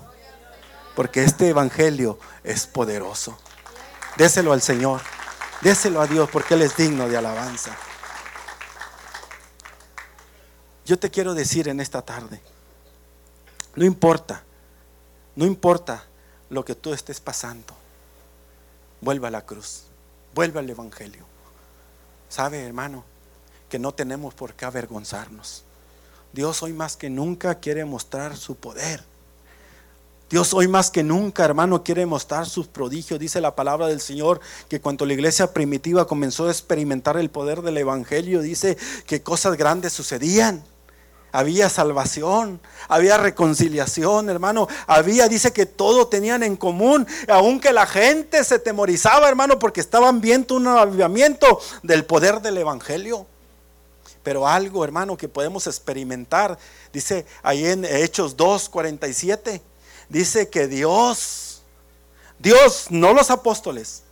Porque este evangelio es poderoso. Déselo al Señor. Déselo a Dios porque Él es digno de alabanza. Yo te quiero decir en esta tarde, no importa, no importa lo que tú estés pasando, vuelva a la cruz, vuelva al Evangelio. ¿Sabe, hermano? Que no tenemos por qué avergonzarnos. Dios hoy más que nunca quiere mostrar su poder. Dios hoy más que nunca, hermano, quiere mostrar sus prodigios. Dice la palabra del Señor que cuando la iglesia primitiva comenzó a experimentar el poder del Evangelio, dice que cosas grandes sucedían. Había salvación, había reconciliación, hermano. Había, dice que todo tenían en común, aunque la gente se temorizaba, hermano, porque estaban viendo un avivamiento del poder del Evangelio. Pero algo, hermano, que podemos experimentar, dice ahí en Hechos 2, 47, dice que Dios, Dios, no los apóstoles,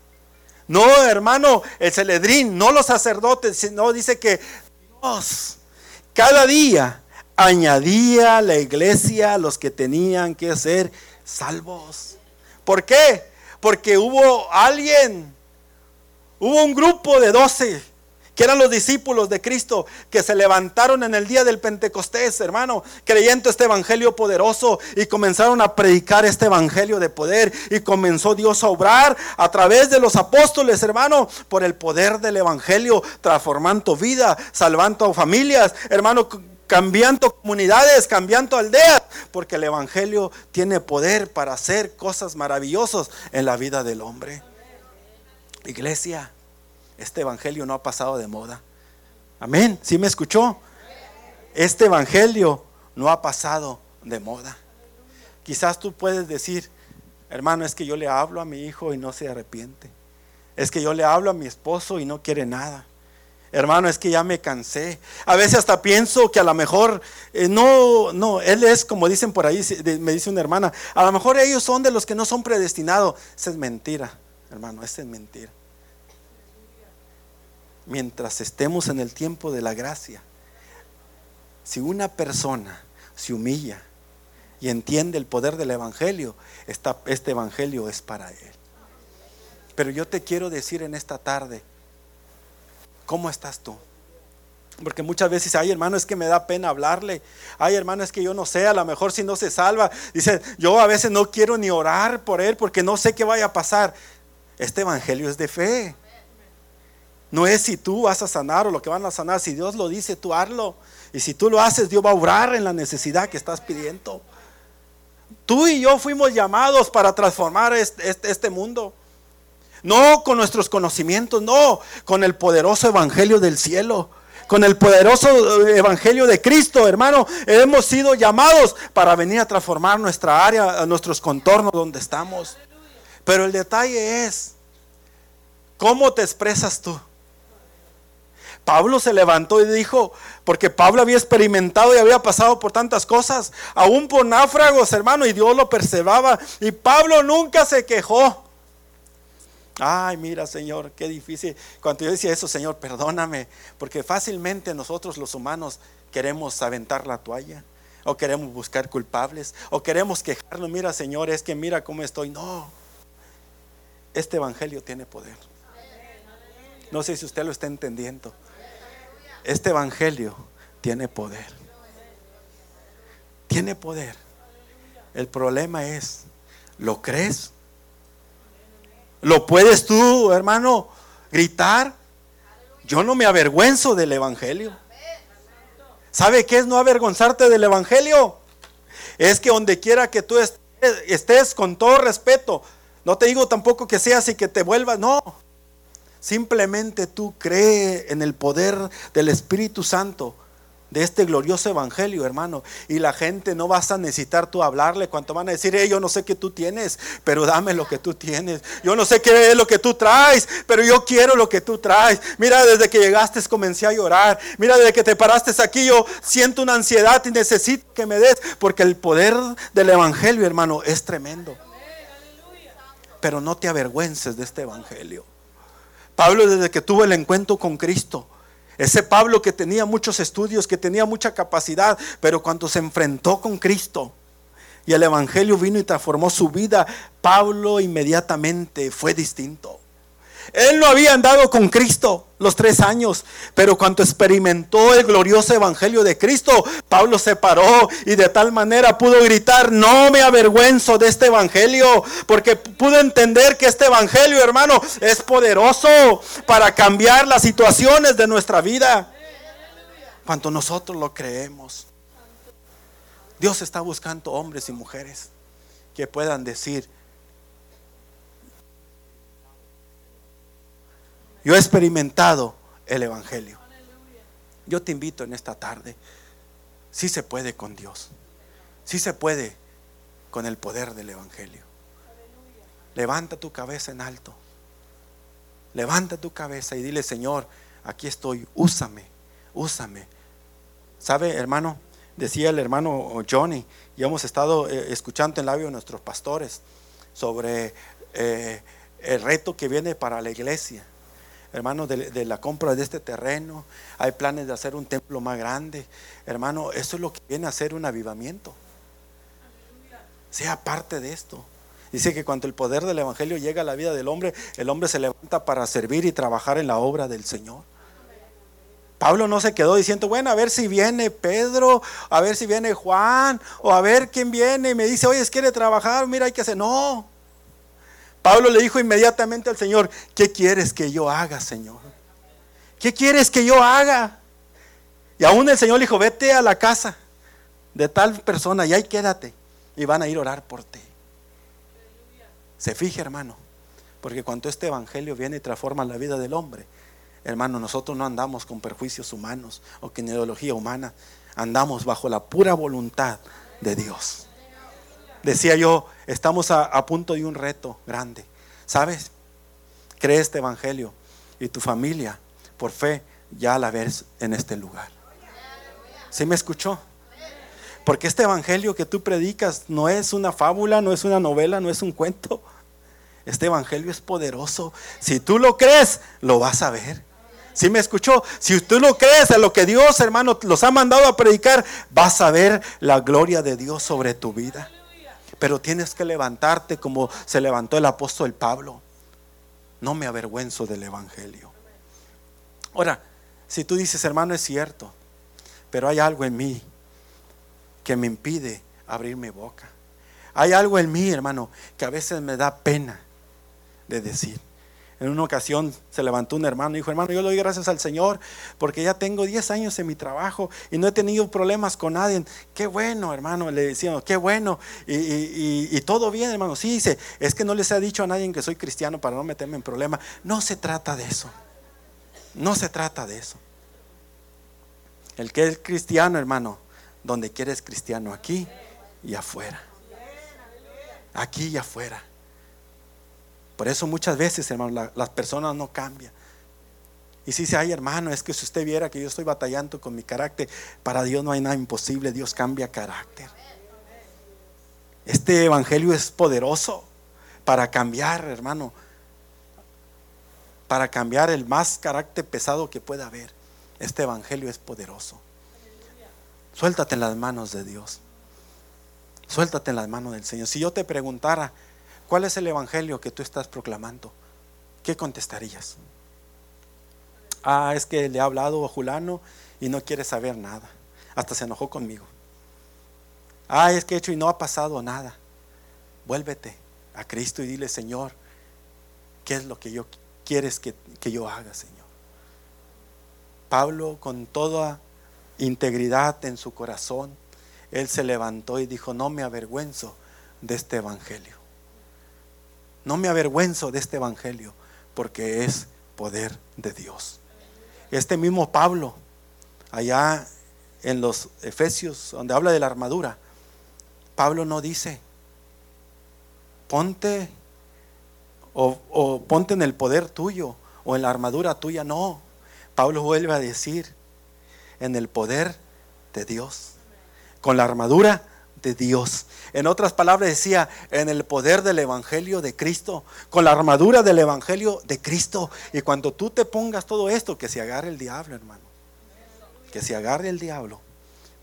no, hermano, el celedrín, no los sacerdotes, sino dice que Dios cada día añadía la iglesia los que tenían que ser salvos. ¿Por qué? Porque hubo alguien, hubo un grupo de doce que eran los discípulos de Cristo, que se levantaron en el día del Pentecostés, hermano, creyendo este evangelio poderoso y comenzaron a predicar este evangelio de poder y comenzó Dios a obrar a través de los apóstoles, hermano, por el poder del evangelio, transformando vida, salvando familias, hermano, cambiando comunidades, cambiando aldeas, porque el Evangelio tiene poder para hacer cosas maravillosas en la vida del hombre. Iglesia, este Evangelio no ha pasado de moda. Amén, ¿sí me escuchó? Este Evangelio no ha pasado de moda. Quizás tú puedes decir, hermano, es que yo le hablo a mi hijo y no se arrepiente. Es que yo le hablo a mi esposo y no quiere nada. Hermano, es que ya me cansé. A veces hasta pienso que a lo mejor, eh, no, no, él es como dicen por ahí, me dice una hermana, a lo mejor ellos son de los que no son predestinados. Esa es mentira, hermano, esa es mentira. Mientras estemos en el tiempo de la gracia, si una persona se humilla y entiende el poder del Evangelio, este Evangelio es para él. Pero yo te quiero decir en esta tarde, ¿Cómo estás tú? Porque muchas veces, ay hermano, es que me da pena hablarle. Ay hermano, es que yo no sé, a lo mejor si no se salva. Dice, yo a veces no quiero ni orar por él porque no sé qué vaya a pasar. Este evangelio es de fe. No es si tú vas a sanar o lo que van a sanar. Si Dios lo dice, tú hazlo. Y si tú lo haces, Dios va a obrar en la necesidad que estás pidiendo. Tú y yo fuimos llamados para transformar este, este, este mundo. No con nuestros conocimientos, no, con el poderoso evangelio del cielo. Con el poderoso eh, evangelio de Cristo, hermano, hemos sido llamados para venir a transformar nuestra área, nuestros contornos donde estamos. Pero el detalle es, ¿cómo te expresas tú? Pablo se levantó y dijo, porque Pablo había experimentado y había pasado por tantas cosas, aún por náufragos, hermano, y Dios lo perseveraba. Y Pablo nunca se quejó. Ay, mira, Señor, qué difícil. Cuando yo decía eso, Señor, perdóname, porque fácilmente nosotros los humanos queremos aventar la toalla, o queremos buscar culpables, o queremos quejarnos. Mira, Señor, es que mira cómo estoy. No, este evangelio tiene poder. No sé si usted lo está entendiendo. Este evangelio tiene poder. Tiene poder. El problema es, ¿lo crees? ¿Lo puedes tú, hermano, gritar? Yo no me avergüenzo del Evangelio. ¿Sabe qué es no avergonzarte del Evangelio? Es que donde quiera que tú estés, con todo respeto, no te digo tampoco que seas y que te vuelvas, no. Simplemente tú cree en el poder del Espíritu Santo de este glorioso evangelio, hermano. Y la gente no vas a necesitar tú hablarle cuanto van a decir, yo no sé qué tú tienes, pero dame lo que tú tienes. Yo no sé qué es lo que tú traes, pero yo quiero lo que tú traes. Mira, desde que llegaste comencé a llorar. Mira, desde que te paraste aquí yo siento una ansiedad y necesito que me des, porque el poder del evangelio, hermano, es tremendo. Pero no te avergüences de este evangelio. Pablo desde que tuvo el encuentro con Cristo, ese Pablo que tenía muchos estudios, que tenía mucha capacidad, pero cuando se enfrentó con Cristo y el Evangelio vino y transformó su vida, Pablo inmediatamente fue distinto. Él no había andado con Cristo los tres años, pero cuando experimentó el glorioso evangelio de Cristo, Pablo se paró y de tal manera pudo gritar, no me avergüenzo de este evangelio, porque pudo entender que este evangelio, hermano, es poderoso para cambiar las situaciones de nuestra vida. Cuando nosotros lo creemos, Dios está buscando hombres y mujeres que puedan decir, Yo he experimentado el Evangelio. Yo te invito en esta tarde. Sí se puede con Dios. Sí se puede con el poder del Evangelio. Levanta tu cabeza en alto. Levanta tu cabeza y dile, Señor, aquí estoy, úsame, úsame. ¿Sabe, hermano? Decía el hermano Johnny, y hemos estado eh, escuchando en labio de nuestros pastores sobre eh, el reto que viene para la iglesia hermano, de, la compra de este terreno. Hay planes de hacer un templo más grande. Hermano, eso es lo que viene a ser un avivamiento. Sea parte de esto. Dice que cuando el poder del Evangelio llega a la vida del hombre, el hombre se levanta para servir y trabajar en la obra del Señor. Pablo no se quedó diciendo, bueno, a ver si viene Pedro, a ver si viene Juan, o a ver quién viene y me dice, oye, quiere trabajar, mira, hay que hacer. No, Pablo le dijo inmediatamente al Señor, ¿qué quieres que yo haga, Señor? ¿Qué quieres que yo haga? Y aún el Señor le dijo, vete a la casa de tal persona y ahí quédate. Y van a ir a orar por ti. Se fije, hermano, porque cuando este evangelio viene y transforma la vida del hombre, hermano, nosotros no andamos con perjuicios humanos o con ideología humana, andamos bajo la pura voluntad de Dios. Decía yo, estamos a, punto de un reto grande. ¿Sabes? Cree este evangelio y tu familia, por fe, ya la ves en este lugar. ¿Sí me escuchó? Porque este evangelio que tú predicas no es una fábula, no es una novela, no es un cuento. Este evangelio es poderoso. Si tú lo crees, lo vas a ver. ¿Sí me escuchó? Si tú lo crees a lo que Dios, hermano, los ha mandado a predicar, vas a ver la gloria de Dios sobre tu vida. Pero tienes que levantarte como se levantó el apóstol Pablo. No me avergüenzo del Evangelio. Ahora, si tú dices, hermano, es cierto, pero hay algo en mí que me impide abrir mi boca. Hay algo en mí, hermano, que a veces me da pena de decir. En una ocasión se levantó un hermano y dijo, hermano, yo le doy gracias al Señor porque ya tengo 10 años en mi trabajo y no he tenido problemas con nadie. Qué bueno, hermano, le decíamos, qué bueno. Y, todo bien, hermano. Sí, dice, es que no les ha dicho a nadie que soy cristiano para no meterme en problemas. No se trata de eso. No se trata de eso. El que es cristiano, hermano, donde quieres cristiano, aquí y afuera. Aquí y afuera. Por eso muchas veces, hermano, las personas no cambian. Y si dice, ay hermano, es que si usted viera que yo estoy batallando con mi carácter, para Dios no hay nada imposible, Dios cambia carácter. Este evangelio es poderoso para cambiar, hermano, para cambiar el más carácter pesado que pueda haber. Este evangelio es poderoso. Suéltate en las manos de Dios. Suéltate en las manos del Señor. Si yo te preguntara, ¿Cuál es el evangelio que tú estás proclamando? ¿Qué contestarías? Ah, es que le ha hablado a Julano y no quiere saber nada. Hasta se enojó conmigo. Ah, es que he hecho y no ha pasado nada. Vuélvete a Cristo y dile, Señor, ¿qué es lo que yo quieres que, que yo haga, Señor? Pablo, con toda integridad en su corazón, él se levantó y dijo, no me avergüenzo de este evangelio. No me avergüenzo de este evangelio porque es poder de Dios. Este mismo Pablo, allá en los Efesios, donde habla de la armadura, Pablo no dice, ponte o, ponte en el poder tuyo o en la armadura tuya. No, Pablo vuelve a decir, en el poder de Dios, con la armadura Dios. En otras palabras decía, en el poder del Evangelio de Cristo, con la armadura del Evangelio de Cristo. Y cuando tú te pongas todo esto, que se agarre el diablo, hermano. Que se agarre el diablo.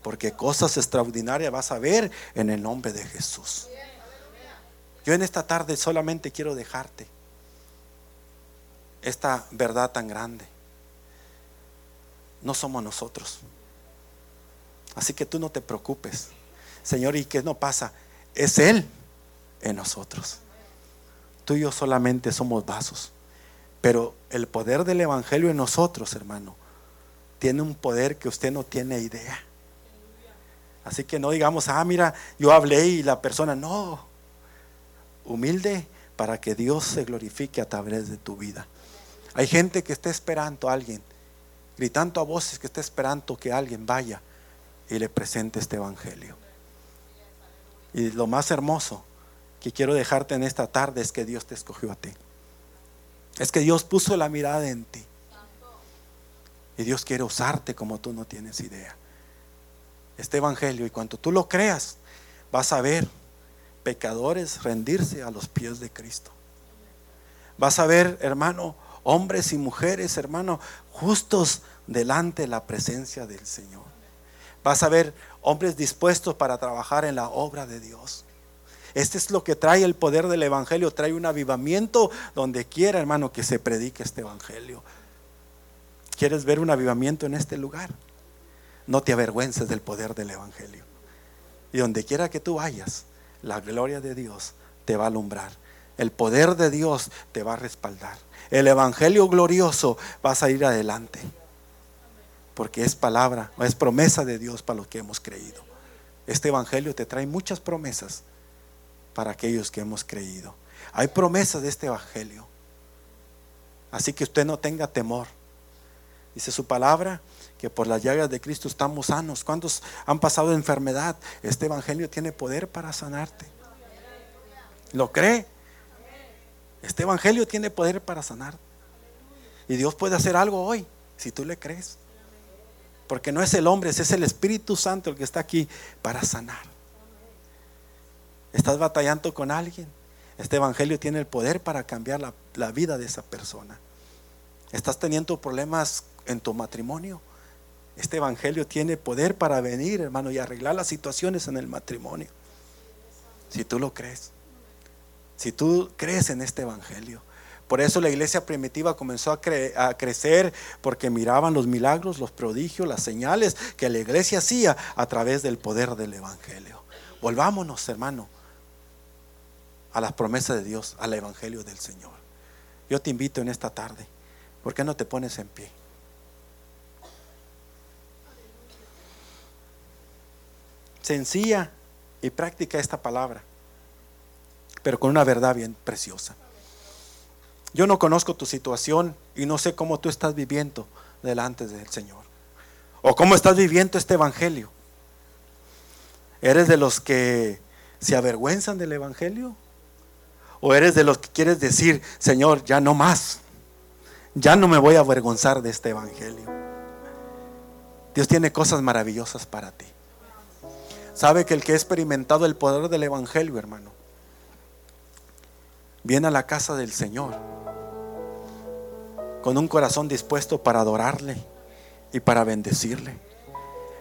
Porque cosas extraordinarias vas a ver en el nombre de Jesús. Yo en esta tarde solamente quiero dejarte esta verdad tan grande. No somos nosotros. Así que tú no te preocupes. Señor, ¿y qué no pasa? Es Él en nosotros. Tú y yo solamente somos vasos. Pero el poder del Evangelio en nosotros, hermano, tiene un poder que usted no tiene idea. Así que no digamos, ah, mira, yo hablé y la persona, no. Humilde para que Dios se glorifique a través de tu vida. Hay gente que está esperando a alguien, gritando a voces que está esperando que alguien vaya y le presente este Evangelio. Y lo más hermoso que quiero dejarte en esta tarde es que Dios te escogió a ti. Es que Dios puso la mirada en ti. Y Dios quiere usarte como tú no tienes idea. Este Evangelio, y cuando tú lo creas, vas a ver pecadores rendirse a los pies de Cristo. Vas a ver, hermano, hombres y mujeres, hermano, justos delante de la presencia del Señor. Vas a ver hombres dispuestos para trabajar en la obra de Dios. Este es lo que trae el poder del Evangelio, trae un avivamiento donde quiera, hermano, que se predique este Evangelio. ¿Quieres ver un avivamiento en este lugar? No te avergüences del poder del Evangelio. Y donde quiera que tú vayas, la gloria de Dios te va a alumbrar. El poder de Dios te va a respaldar. El Evangelio glorioso vas a ir adelante porque es palabra, es promesa de Dios para los que hemos creído. Este Evangelio te trae muchas promesas para aquellos que hemos creído. Hay promesas de este Evangelio. Así que usted no tenga temor. Dice su palabra que por las llagas de Cristo estamos sanos. ¿Cuántos han pasado enfermedad? Este Evangelio tiene poder para sanarte. ¿Lo cree? Este Evangelio tiene poder para sanar. Y Dios puede hacer algo hoy, si tú le crees. Porque no es el hombre, es el Espíritu Santo el que está aquí para sanar. Estás batallando con alguien. Este Evangelio tiene el poder para cambiar la, la vida de esa persona. Estás teniendo problemas en tu matrimonio. Este Evangelio tiene poder para venir, hermano, y arreglar las situaciones en el matrimonio. Si tú lo crees. Si tú crees en este Evangelio. Por eso la iglesia primitiva comenzó a, crecer porque miraban los milagros, los prodigios, las señales que la iglesia hacía a través del poder del Evangelio. Volvámonos, hermano, a las promesas de Dios, al Evangelio del Señor. Yo te invito en esta tarde, ¿por qué no te pones en pie? Sencilla y práctica esta palabra, pero con una verdad bien preciosa. Yo no conozco tu situación y no sé cómo tú estás viviendo delante del Señor. O cómo estás viviendo este Evangelio. ¿Eres de los que se avergüenzan del Evangelio? ¿O eres de los que quieres decir, Señor, ya no más? Ya no me voy a avergonzar de este Evangelio. Dios tiene cosas maravillosas para ti. Sabe que el que ha experimentado el poder del Evangelio, hermano, viene a la casa del Señor con un corazón dispuesto para adorarle y para bendecirle.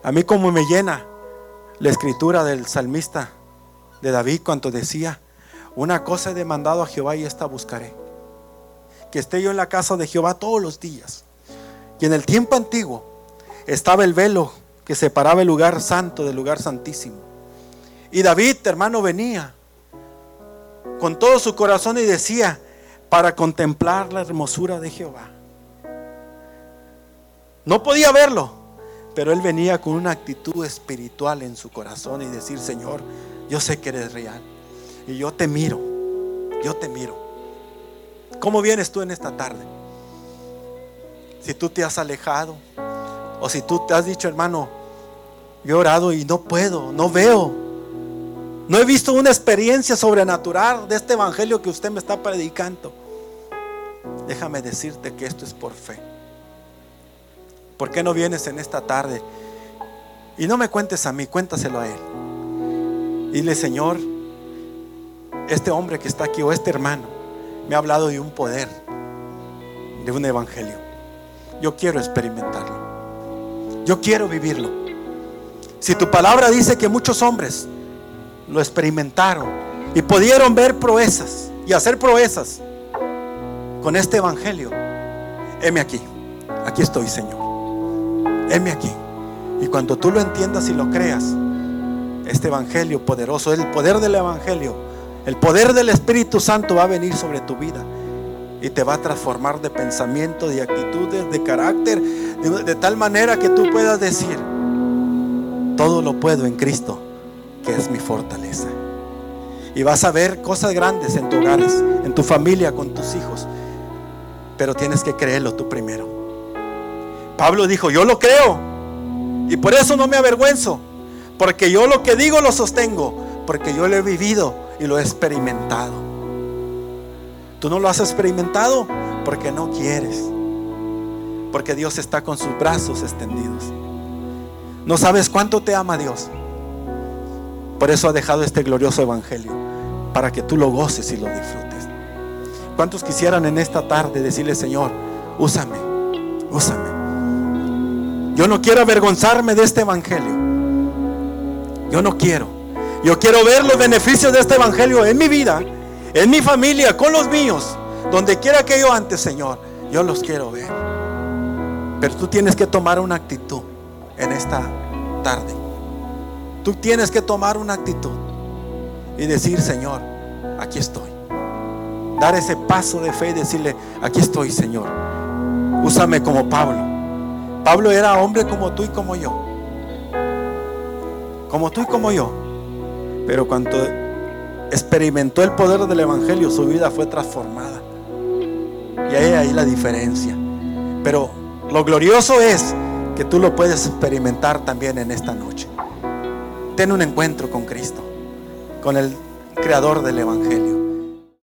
A mí como me llena la escritura del salmista de David cuando decía, una cosa he demandado a Jehová y esta buscaré, que esté yo en la casa de Jehová todos los días. Y en el tiempo antiguo estaba el velo que separaba el lugar santo del lugar santísimo. Y David, hermano, venía con todo su corazón y decía, para contemplar la hermosura de Jehová. No podía verlo, pero él venía con una actitud espiritual en su corazón y decir, Señor, yo sé que eres real y yo te miro, yo te miro. ¿Cómo vienes tú en esta tarde? Si tú te has alejado o si tú te has dicho, hermano, Yo he orado y no puedo, no veo. No he visto una experiencia sobrenatural de este evangelio que usted me está predicando. Déjame decirte que esto es por fe. ¿Por qué no vienes en esta tarde? Y no me cuentes a mí, cuéntaselo a Él. Dile, Señor, este hombre que está aquí o este hermano me ha hablado de un poder, de un evangelio. Yo quiero experimentarlo. Yo quiero vivirlo. Si tu palabra dice que muchos hombres lo experimentaron y pudieron ver proezas y hacer proezas con este evangelio, heme aquí. Aquí estoy, Señor. Heme aquí. Y cuando tú lo entiendas y lo creas, este evangelio poderoso, el poder del evangelio, el poder del Espíritu Santo va a venir sobre tu vida y te va a transformar de pensamiento, de actitudes, de carácter, de, tal manera que tú puedas decir, todo lo puedo en Cristo, que es mi fortaleza. Y vas a ver cosas grandes en tu hogares, en tu familia, con tus hijos. Pero tienes que creerlo tú primero. Pablo dijo, yo lo creo. Y por eso no me avergüenzo. Porque yo lo que digo lo sostengo. Porque yo lo he vivido y lo he experimentado. Tú no lo has experimentado porque no quieres. Porque Dios está con sus brazos extendidos. No sabes cuánto te ama Dios. Por eso ha dejado este glorioso evangelio. Para que tú lo goces y lo disfrutes. ¿Cuántos quisieran en esta tarde decirle, Señor, úsame, úsame? Yo no quiero avergonzarme de este evangelio. Yo no quiero. Yo quiero ver los beneficios de este evangelio en mi vida, en mi familia, con los míos, donde quiera que yo antes, Señor. Yo los quiero ver. Pero tú tienes que tomar una actitud en esta tarde. Tú tienes que tomar una actitud y decir, Señor, aquí estoy. Dar ese paso de fe y decirle, aquí estoy, Señor. Úsame como Pablo. Pablo era hombre como tú y como yo. Como tú y como yo. Pero cuando experimentó el poder del Evangelio, su vida fue transformada. Y ahí hay la diferencia. Pero lo glorioso es que tú lo puedes experimentar también en esta noche. Ten un encuentro con Cristo, con el creador del Evangelio.